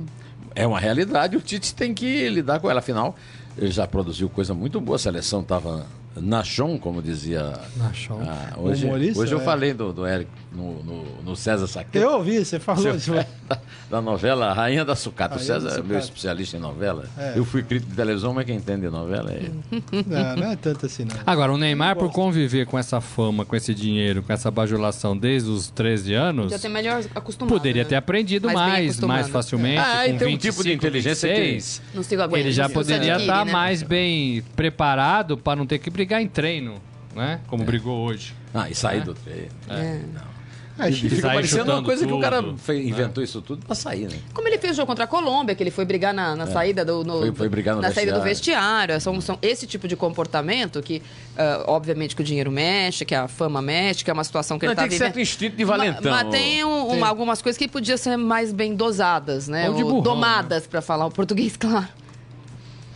é uma realidade, o Tite tem que lidar com ela. Afinal, ele já produziu coisa muito boa, a seleção estava Nachon, como dizia. Nachon. Ah, hoje, hoje eu é. falei do, do Eric no, no, no César Saqueto. Eu ouvi, você falou. Você, da, da, novela Rainha da Sucata. Rainha o César é meu especialista em novela. É. Eu fui crítico de televisão, mas quem entende novela é ele. Não, não é tanto assim, não. Agora, o Neymar, por conviver com essa fama, com esse dinheiro, com essa bajulação desde os 13 anos. Já tem melhor acostumado. Poderia né? ter aprendido mais, mais, mais facilmente. Ah, com tem 25, um tipo de inteligência 26, que. Ele já poderia estar né? mais bem preparado para não ter que brigar em treino né? Como é. brigou hoje. Ah, e sair é. do treino. É. Não. Fica parecendo uma coisa tudo, que o cara fez, inventou né? isso tudo pra sair, né? Como ele fez o jogo contra a Colômbia, que ele foi brigar na, na é. saída do. No, foi, foi brigar na vestiário. saída do vestiário. São, são esse tipo de comportamento que, uh, obviamente, que o dinheiro mexe, que a fama mexe, que é uma situação que Não, ele tá tem vivendo. Tem certo instinto de valentão. Mas, mas tem, um, um, algumas coisas que podiam ser mais bem dosadas, né? Ou burrão, domadas, né? para falar o português, claro.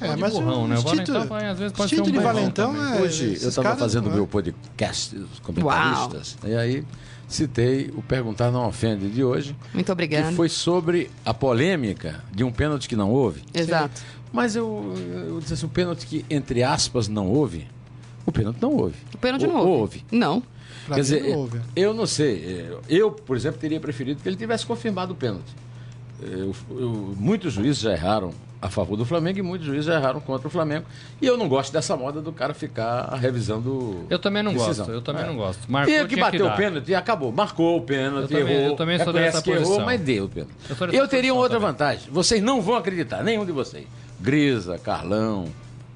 É, mas burrão, o né? O às vezes pode instinto ser um de Valentão é... Hoje eu estava fazendo o meu podcast, os comentaristas, Uau. e aí citei o Perguntar Não Ofende de hoje. Muito obrigado. Que foi sobre a polêmica de um pênalti que não houve. Exato. Mas eu, eu disse assim, o pênalti que, entre aspas, não houve, o pênalti não houve. O pênalti não houve. houve. Não. Quer dizer, não eu não sei. Eu, por exemplo, teria preferido que ele tivesse confirmado o pênalti. Eu, eu, muitos juízes já erraram a favor do Flamengo e muitos juízes erraram contra o Flamengo. E eu não gosto dessa moda do cara ficar revisando. Eu também não decisão. gosto. Eu também é. não gosto. Marcou, e que bateu que o pênalti e acabou. Marcou o pênalti, eu errou. eu também sou dessa que posição. errou, mas deu o pênalti. Eu, eu teria uma outra também. vantagem. Vocês não vão acreditar, nenhum de vocês. Grisa, Carlão,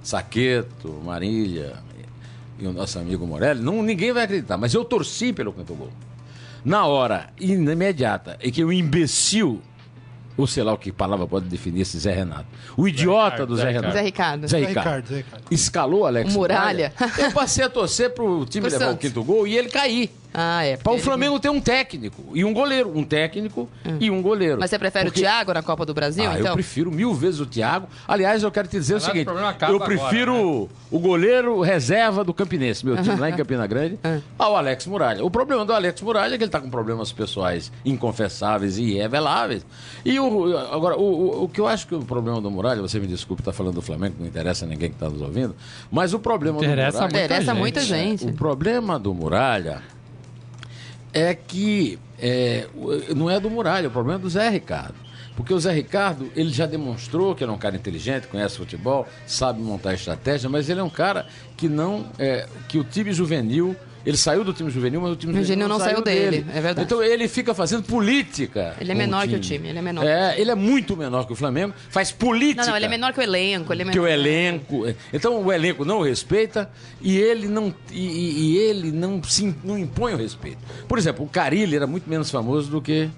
Saqueto, Marília e o nosso amigo Morelli, não, ninguém vai acreditar. Mas eu torci pelo canto gol. Na hora imediata em que o imbecil ou sei lá o que palavra pode definir esse Zé Renato. O idiota do Zé, Zé Renato. Zé Ricardo. Zé Ricardo. Zé Ricardo. Escalou Alex Muralha. Muralha. Eu passei a torcer pro time Pro levar Santos. o quinto gol e ele cair. Ah, é. Para o Flamengo ter um técnico e um goleiro. Um técnico hum. e um goleiro. Mas você prefere Porque... o Thiago na Copa do Brasil, ah, então? Eu prefiro mil vezes o Thiago. Aliás, eu quero te dizer Mas o seguinte: eu prefiro agora, né? o goleiro reserva do Campinense, meu time lá em Campina Grande, é. ao Alex Muralha. O problema do Alex Muralha é que ele está com problemas pessoais inconfessáveis e irreveláveis. E o, agora, o, o, o, que eu acho que o problema do Muralha, você me desculpe, está falando do Flamengo, não interessa ninguém que está nos ouvindo, mas o problema interessa do Muralha. Interessa muita gente. O problema do Muralha é que é, não é do Muralha, o problema é do Zé Ricardo. Porque o Zé Ricardo, ele já demonstrou que ele é um cara inteligente, conhece futebol, sabe montar estratégia, mas ele é um cara que não. É, que o time juvenil ele saiu do time juvenil, mas o time juvenil não, não saiu, dele. dele. É verdade. Então ele fica fazendo política. Ele é menor o que o time. Ele é menor. É, ele é muito menor que o Flamengo. Faz política. Não, não, ele é menor que o elenco. Ele é menor que o elenco. Então o elenco não o respeita e ele não e, e ele não se não impõe o respeito. Por exemplo, o Carilli era muito menos famoso do que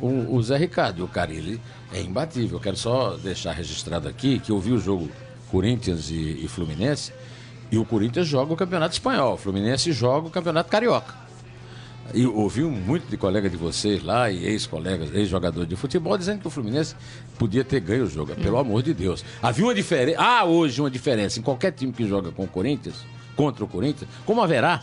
o, o Zé Ricardo. E o Carilli é imbatível. Eu quero só deixar registrado aqui que eu vi o jogo Corinthians e, e Fluminense e o Corinthians joga o Campeonato Espanhol, o Fluminense joga o Campeonato Carioca. E ouvi muito de colega de vocês lá, e ex-colegas, ex-jogadores de futebol, dizendo que o Fluminense podia ter ganho o jogo. Pelo amor de Deus. Havia uma diferença. Há hoje uma diferença em qualquer time que joga com o Corinthians, contra o Corinthians, como haverá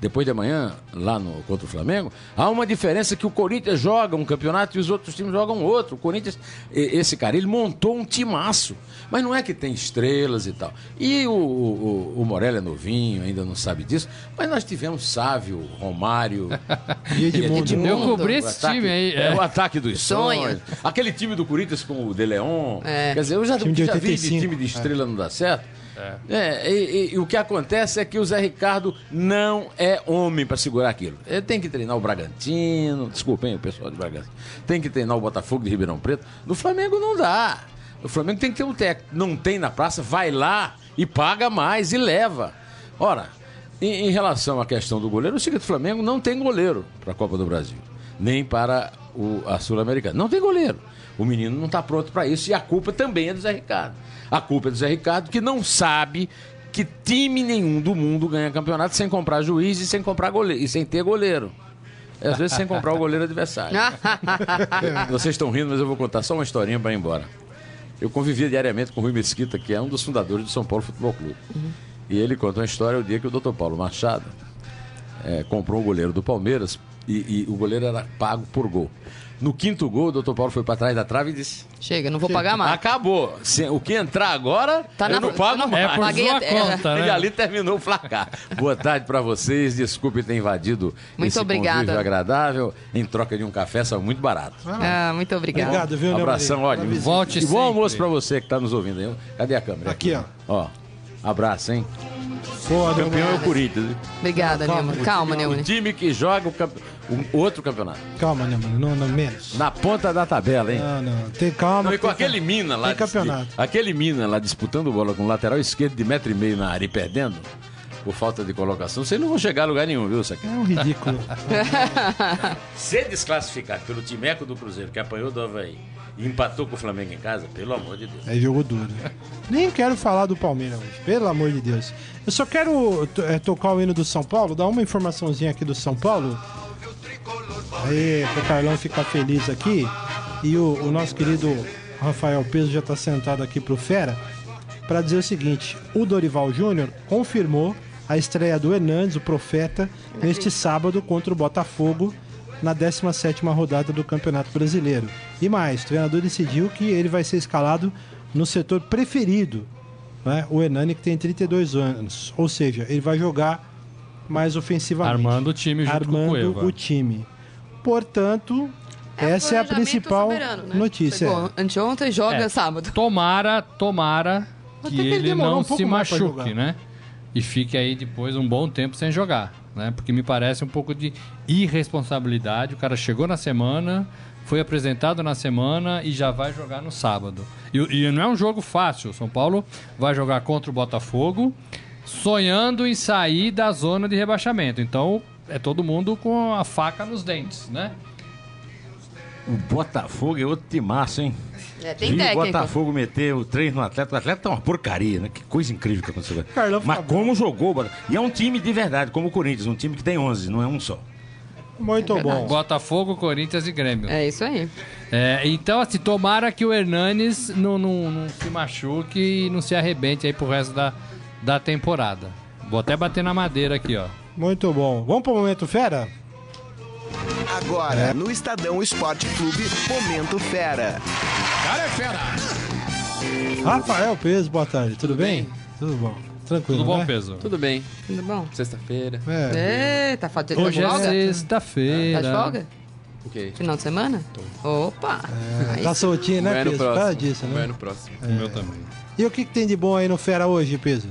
depois de amanhã, lá no, contra o Flamengo, há uma diferença que o Corinthians joga um campeonato e os outros times jogam outro. O Corinthians, esse cara, ele montou um timaço. Mas não é que tem estrelas e tal. E o, o, o Morelli é novinho, ainda não sabe disso. Mas nós tivemos Sávio, Romário. e Edmundo. Eu cobri esse ataque, time aí. É. é. o ataque dos sonhos. Aquele time do Corinthians com o De Leon. É. Quer dizer, eu já, já vi de time de estrela é. não dar certo. É. é e, e, o que acontece é que o Zé Ricardo não é homem para segurar aquilo. Ele tem que treinar o Bragantino, desculpem o pessoal de Bragantino, tem que treinar o Botafogo de Ribeirão Preto. No Flamengo não dá. O Flamengo tem que ter um técnico. Não tem na praça, vai lá e paga mais e leva. Ora, em, em relação à questão do goleiro, o seguinte, o Flamengo não tem goleiro para a Copa do Brasil, nem para o, a Sul-Americana. Não tem goleiro. O menino não está pronto para isso e a culpa também é do Zé Ricardo. A culpa é do Zé Ricardo, que não sabe que time nenhum do mundo ganha campeonato sem comprar juiz e sem comprar goleiro e sem ter goleiro. Às vezes sem comprar o goleiro adversário. Vocês estão rindo, mas eu vou contar só uma historinha para ir embora. Eu convivia diariamente com o Rui Mesquita, que é um dos fundadores do São Paulo Futebol Clube. Uhum. E ele conta uma história o dia que o Dr. Paulo Machado é, comprou um goleiro do Palmeiras e, e o goleiro era pago por gol. No quinto gol, o doutor Paulo foi para trás da trave e disse: Chega, não vou pagar mais. Acabou. O que entrar agora, tá eu na, não pago mais. É por Paguei sua conta, né? E ali terminou o placar. Boa tarde para vocês. Desculpe ter invadido muito esse obrigada. convívio agradável. Em troca de um café, são muito barato. Ah, muito obrigado. Obrigado, viu, um Abração, olha. Volte e bom almoço para você que está nos ouvindo aí. Cadê a câmera? Aqui, ó. Ó, abraço, hein? Boa, campeão é o Corinthians. Obrigada, Calma, Neumann. Calma, Neumann. O time que joga o, campe... o outro campeonato. Calma, Neumann. Não, não, menos. Na ponta da tabela, hein? Não, não. Tem calma. Não, e com aquele calma. Mina lá. Tem campeonato. Aquele Mina lá disputando bola com o lateral esquerdo de metro e meio na área e perdendo por falta de colocação, vocês não vão chegar a lugar nenhum, viu, Saque? É um ridículo. Ser desclassificado pelo Timeco do Cruzeiro, que apanhou do Havaí, e empatou com o Flamengo em casa, pelo amor de Deus. É jogo duro. Nem quero falar do Palmeiras hoje, pelo amor de Deus. Eu só quero é, tocar o hino do São Paulo, dar uma informaçãozinha aqui do São Paulo. Aí, o Carlão ficar feliz aqui. E o, o nosso querido Rafael Peso já está sentado aqui pro Fera para dizer o seguinte: o Dorival Júnior confirmou a estreia do Hernandes, o profeta, neste sábado contra o Botafogo na 17 rodada do Campeonato Brasileiro. E mais, o treinador decidiu que ele vai ser escalado no setor preferido, né? o Hernani que tem 32 anos. Ou seja, ele vai jogar mais ofensivamente. Armando o time junto Armando com o, o time. Portanto, é essa é a principal soberano, né? notícia. Chegou anteontem joga é, sábado. Tomara, tomara que ele, ele não um se machuque, né? E fique aí depois um bom tempo sem jogar né? Porque me parece um pouco de irresponsabilidade. O cara chegou na semana, foi apresentado na semana e já vai jogar no sábado. E, e não é um jogo fácil. O São Paulo vai jogar contra o Botafogo, sonhando em sair da zona de rebaixamento. Então é todo mundo com a faca nos dentes, né? O Botafogo é outro timaço, hein? É, tem técnico. o Botafogo meter o treino no atleta. O atleta é uma porcaria, né? Que coisa incrível que aconteceu. Carlão Mas como jogou, e é um time de verdade, como o Corinthians, um time que tem 11, não é um só. Muito é bom. Botafogo, Corinthians e Grêmio. É isso aí. É, então, assim, tomara que o Hernanes não, não, não se machuque e não se arrebente aí pro resto da, da temporada. Vou até bater na madeira aqui, ó. Muito bom. Vamos pro momento fera? Agora, é. no Estadão Esporte Clube, Momento Fera. Cara é fera! Rafael Peso, boa tarde. Tudo, Tudo bem? bem? Tudo bom. Tranquilo, Tudo bom, né? Peso? Tudo bem. Tudo bom. Sexta-feira. É. Eita, tá de Hoje é sexta-feira. Tá de folga? O quê? Final de semana? Tô. Opa! É, tá soltinho, né, Peso? Causa disso, né? Vai no próximo. É. O meu também. E o que, que tem de bom aí no Fera hoje, Peso?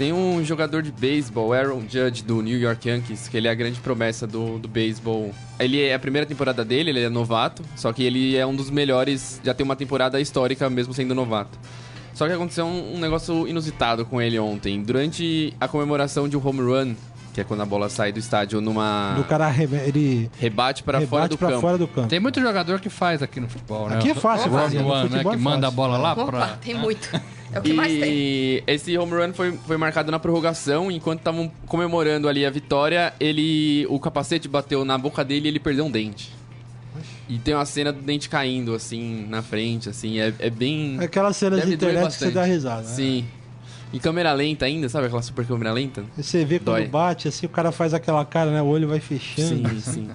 Tem um jogador de beisebol, Aaron Judge, do New York Yankees, que ele é a grande promessa do, do beisebol. Ele é a primeira temporada dele, ele é novato, só que ele é um dos melhores, já tem uma temporada histórica mesmo sendo novato. Só que aconteceu um, um negócio inusitado com ele ontem. Durante a comemoração de um home run, que é quando a bola sai do estádio numa. Do cara ele rebate para fora do campo. fora do campo. Tem muito jogador que faz aqui no futebol, né? Aqui é fácil, o home run, né? Que é manda a bola lá para. Tem muito. É o que e mais tem. esse home run foi, foi marcado na prorrogação. Enquanto estavam comemorando ali a vitória, ele o capacete bateu na boca dele e ele perdeu um dente. E tem uma cena do dente caindo, assim, na frente, assim, é, é bem... É aquela cena de internet que você dá risada, né? Sim. Em câmera lenta ainda, sabe aquela super câmera lenta? E você vê quando Dói. bate, assim, o cara faz aquela cara, né? O olho vai fechando. Sim, sim.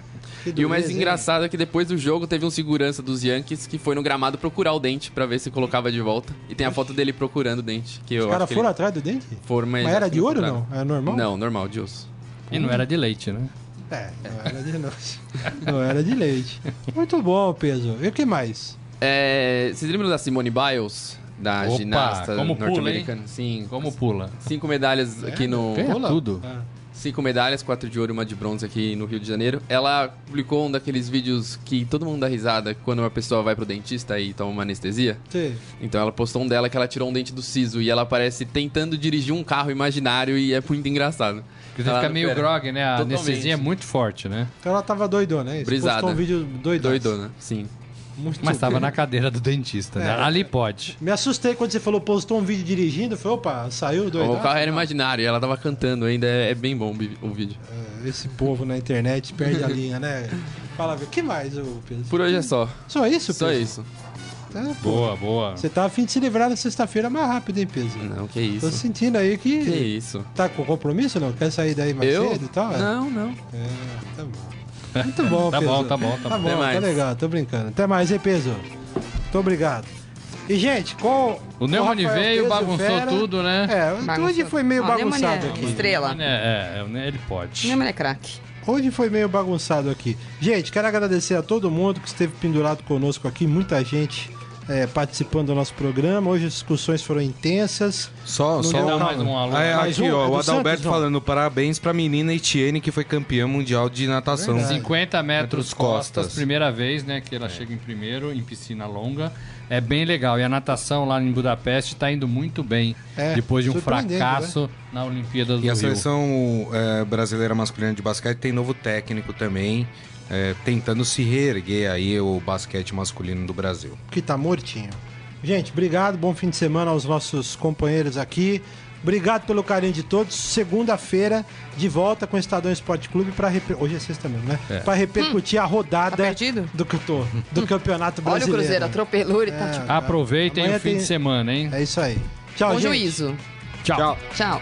e o mais engraçado é que depois do jogo teve um segurança dos Yankees que foi no gramado procurar o dente para ver se colocava de volta. E tem a foto dele procurando o dente. Que Os caras foram ele... atrás do dente? Foram, mas, mas era de ouro ou não? Era normal? Não, normal, de osso. E não era de leite, né? É, não era de, não era de leite. Muito bom, peso. E o que mais? É, vocês lembram da Simone Biles? Da Opa, ginasta norte-americana? Sim. Como pula? Cinco medalhas é, aqui no. Pula tudo. É. Cinco medalhas, quatro de ouro e uma de bronze aqui no Rio de Janeiro. Ela publicou um daqueles vídeos que todo mundo dá risada quando uma pessoa vai pro dentista e toma uma anestesia. Sim. Então ela postou um dela que ela tirou um dente do siso e ela aparece tentando dirigir um carro imaginário e é muito engraçado. Porque você fica meio grog, né? A Totalmente. anestesia é muito forte, né? Então ela tava doidona, é isso? Brisada. Postou um vídeo doidona. Doidona, sim. Muito Mas estava na cadeira do dentista, né? É, Ali pode. Me assustei quando você falou, postou um vídeo dirigindo. Falei, opa, saiu doido. O carro era imaginário e ela tava cantando ainda. É, é bem bom o vídeo. É, esse povo na internet perde a linha, né? Fala, o que mais, o Pedro? Por hoje é só. Só isso, Pedro? Só isso. É, boa, boa. Você tá afim de se livrar da sexta-feira mais rápido, hein, Peso? Não, que isso. Tô sentindo aí que. Que isso. Tá com compromisso não? Quer sair daí mais Eu? cedo e tal? É? Não, não. É, tá bom. Muito bom, tá Peso. bom, tá bom, tá, tá bom. bom. Tá legal, tô brincando. Até mais, hein, Peso? Muito obrigado. E, gente, qual. O Neumann veio, bagunçou Fera, tudo, né? É, bagunçou. hoje foi meio bagunçado é aqui. Estrela. É, é, ele pode. Neumann é craque. Hoje foi meio bagunçado aqui. Gente, quero agradecer a todo mundo que esteve pendurado conosco aqui, muita gente é, participando do nosso programa. Hoje as discussões foram intensas. Só, só um, mais um aluno. É, aqui, um, ó, é o Adalberto Santos, falando parabéns pra menina Etienne, que foi campeã mundial de natação. Verdade. 50 metros, costas, costas, primeira vez, né, que ela é. chega em primeiro, em piscina longa. É bem legal. E a natação lá em Budapeste está indo muito bem. É, depois de um fracasso né? na Olimpíada do Rio. E a seleção é, brasileira masculina de basquete tem novo técnico também é, tentando se reerguer aí o basquete masculino do Brasil. Que tá mortinho. Gente, obrigado, bom fim de semana aos nossos companheiros aqui. Obrigado pelo carinho de todos. Segunda-feira, de volta com o Estadão Esporte Clube para reper... hoje é sexta mesmo, né? É. Para repercutir hum, a rodada tá do que tô, do Campeonato Brasileiro. Olha o Cruzeiro, atropelou e tá tipo... Aproveitem o fim tem... de semana, hein? É isso aí. Tchau, Bom gente. juízo. Tchau. Tchau. Tchau.